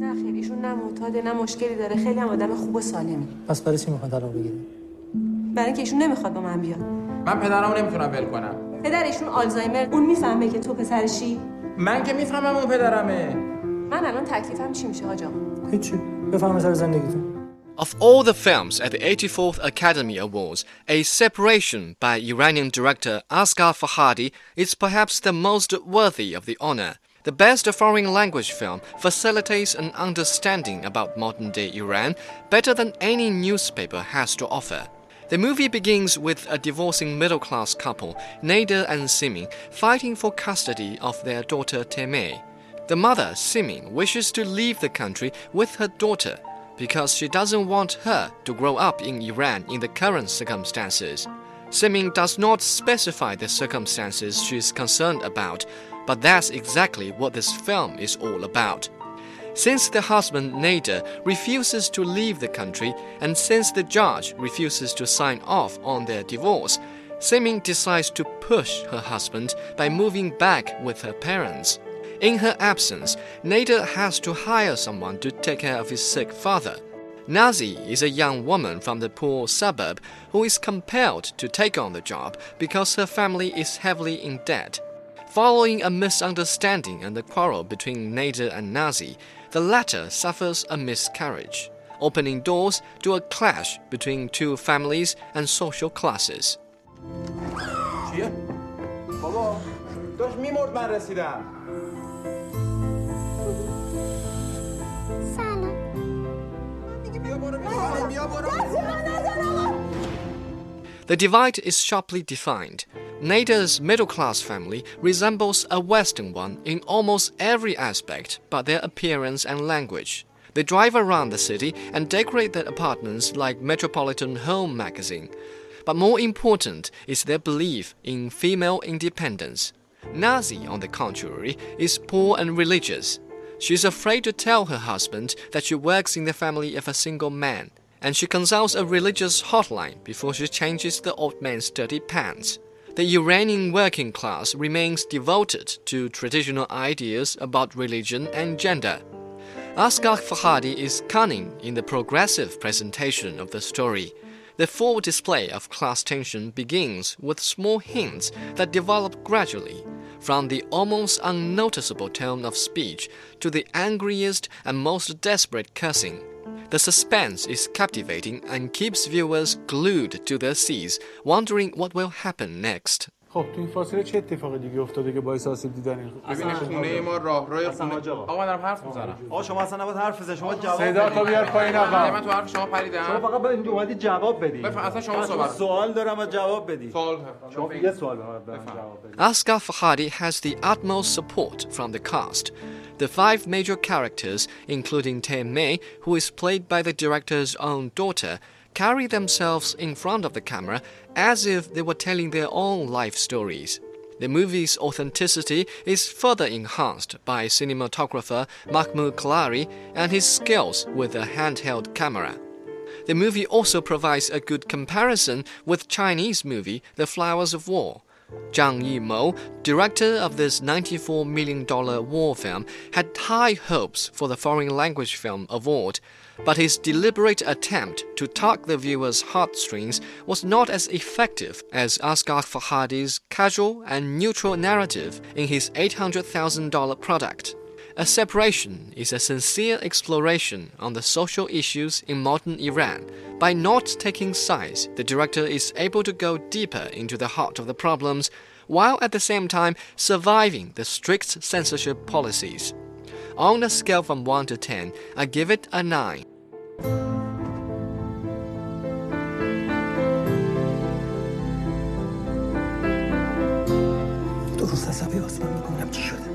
نه خیلی ایشون نه معتاده نه مشکلی داره. خیلی هم آدم خوب و سالمی. پس برای چی می‌خواد طلاق بگیره؟ برای اینکه ایشون نمی‌خواد با من بیاد. من پدرمو نمی‌تونم ول کنم. پدر ایشون آلزایمر اون می‌فهمه که تو پسرشی من که می‌فهمم اون پدرمه. من الان تکلیفم چی میشه حاج آقا هیچی. بفهم سر زندگیتون. Of all the films at the 84th Academy Awards, A Separation by Iranian director Asghar Farhadi is perhaps the most worthy of the honor. The best foreign language film facilitates an understanding about modern day Iran better than any newspaper has to offer. The movie begins with a divorcing middle class couple, Nader and Simin, fighting for custody of their daughter Termeh. The mother, Simin, wishes to leave the country with her daughter because she doesn't want her to grow up in Iran in the current circumstances. Simin does not specify the circumstances she is concerned about, but that's exactly what this film is all about. Since the husband Nader refuses to leave the country, and since the judge refuses to sign off on their divorce, Simin decides to push her husband by moving back with her parents. In her absence, Nader has to hire someone to take care of his sick father. Nazi is a young woman from the poor suburb who is compelled to take on the job because her family is heavily in debt. Following a misunderstanding and a quarrel between Nader and Nazi, the latter suffers a miscarriage, opening doors to a clash between two families and social classes. چیه؟ بابا داشت میمرد من رسیدم The divide is sharply defined. Nader's middle class family resembles a Western one in almost every aspect but their appearance and language. They drive around the city and decorate their apartments like Metropolitan Home magazine. But more important is their belief in female independence. Nazi, on the contrary, is poor and religious. She is afraid to tell her husband that she works in the family of a single man, and she consults a religious hotline before she changes the old man's dirty pants. The Iranian working class remains devoted to traditional ideas about religion and gender. Asghar Farhadi is cunning in the progressive presentation of the story. The full display of class tension begins with small hints that develop gradually, from the almost unnoticeable tone of speech to the angriest and most desperate cursing. The suspense is captivating and keeps viewers glued to their seats, wondering what will happen next. خب تو این فاصله چه اتفاقی دیگه افتاده که باعث آسیب دیدن این ببین خونه ما راه روی خونه آقا. آقا من دارم حرف می‌زنم. آقا شما اصلا نباید حرف بزنید. شما جواب صدا. تو بیار پایین من آقا تو حرف شما شما پریدم فقط باید اومدید جواب بدید بفهم اصلا شما من صحبت سوال دارم و جواب بدید سوال شما یه سوال من- من جواب بدید Asghar Farhadi has the utmost support from the cast. The five major characters, including Mei, who is played by the director's own daughter, carry themselves in front of the camera as if they were telling their own life stories. The movie's authenticity is further enhanced by cinematographer Mahmoud Kalari and his skills with a handheld camera. The movie also provides a good comparison with Chinese movie The Flowers of War. Zhang Yimou, director of this $94 million war film, had high hopes for the Foreign Language Film Award, but his deliberate attempt to tug the viewer's heartstrings was not as effective as Asghar Farhadi's casual and neutral narrative in his $800,000 product. A Separation is a sincere exploration on the social issues in modern Iran. By not taking sides, the director is able to go deeper into the heart of the problems, while at the same time surviving the strict censorship policies. On a scale from 1 to 10, I give it a 9. درست عصبی آسمان می‌کنم. چی شده؟